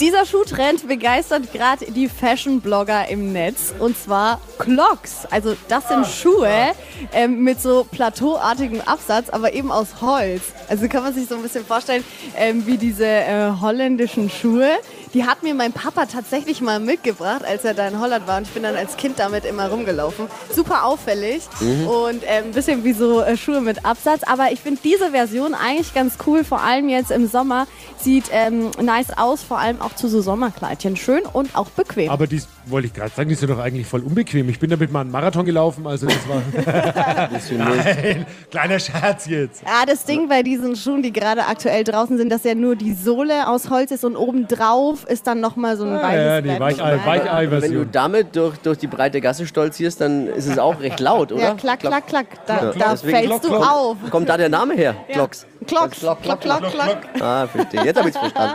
Dieser Schuhtrend begeistert gerade die Fashion-Blogger im Netz. Und zwar Clogs. Also das sind Schuhe ähm, mit so plateauartigem Absatz, aber eben aus Holz. Also kann man sich so ein bisschen vorstellen, ähm, wie diese äh, holländischen Schuhe. Die hat mir mein Papa tatsächlich mal mitgebracht, als er da in Holland war. Und ich bin dann als Kind damit immer rumgelaufen. Super auffällig und äh, ein bisschen wie so äh, Schuhe mit Absatz. Aber ich finde diese Version eigentlich ganz cool, vor allem jetzt im Sommer. Sieht ähm, nice aus, vor allem auch zu so Sommerkleidchen. Schön und auch bequem. Aber die wollte ich gerade sagen, die sind doch eigentlich voll unbequem. Ich bin damit mal einen Marathon gelaufen, also das war. Nein, kleiner Scherz jetzt. Ja, das Ding bei diesen Schuhen, die gerade aktuell draußen sind, dass ja nur die Sohle aus Holz ist und obendrauf ist dann nochmal so ein Ah, weiches ja. Weichei- Ja, Weichei- Wenn du damit durch, durch die breite Gasse stolzierst, dann ist es auch recht laut, oder? Ja, klack, klack, klack. Da, da Deswegen fällst du Klock, Klock. auf. Kommt da der Name her? Glocks. Klocks, klock, klock, klock. Ah, verstehe. Jetzt habe ich es verstanden.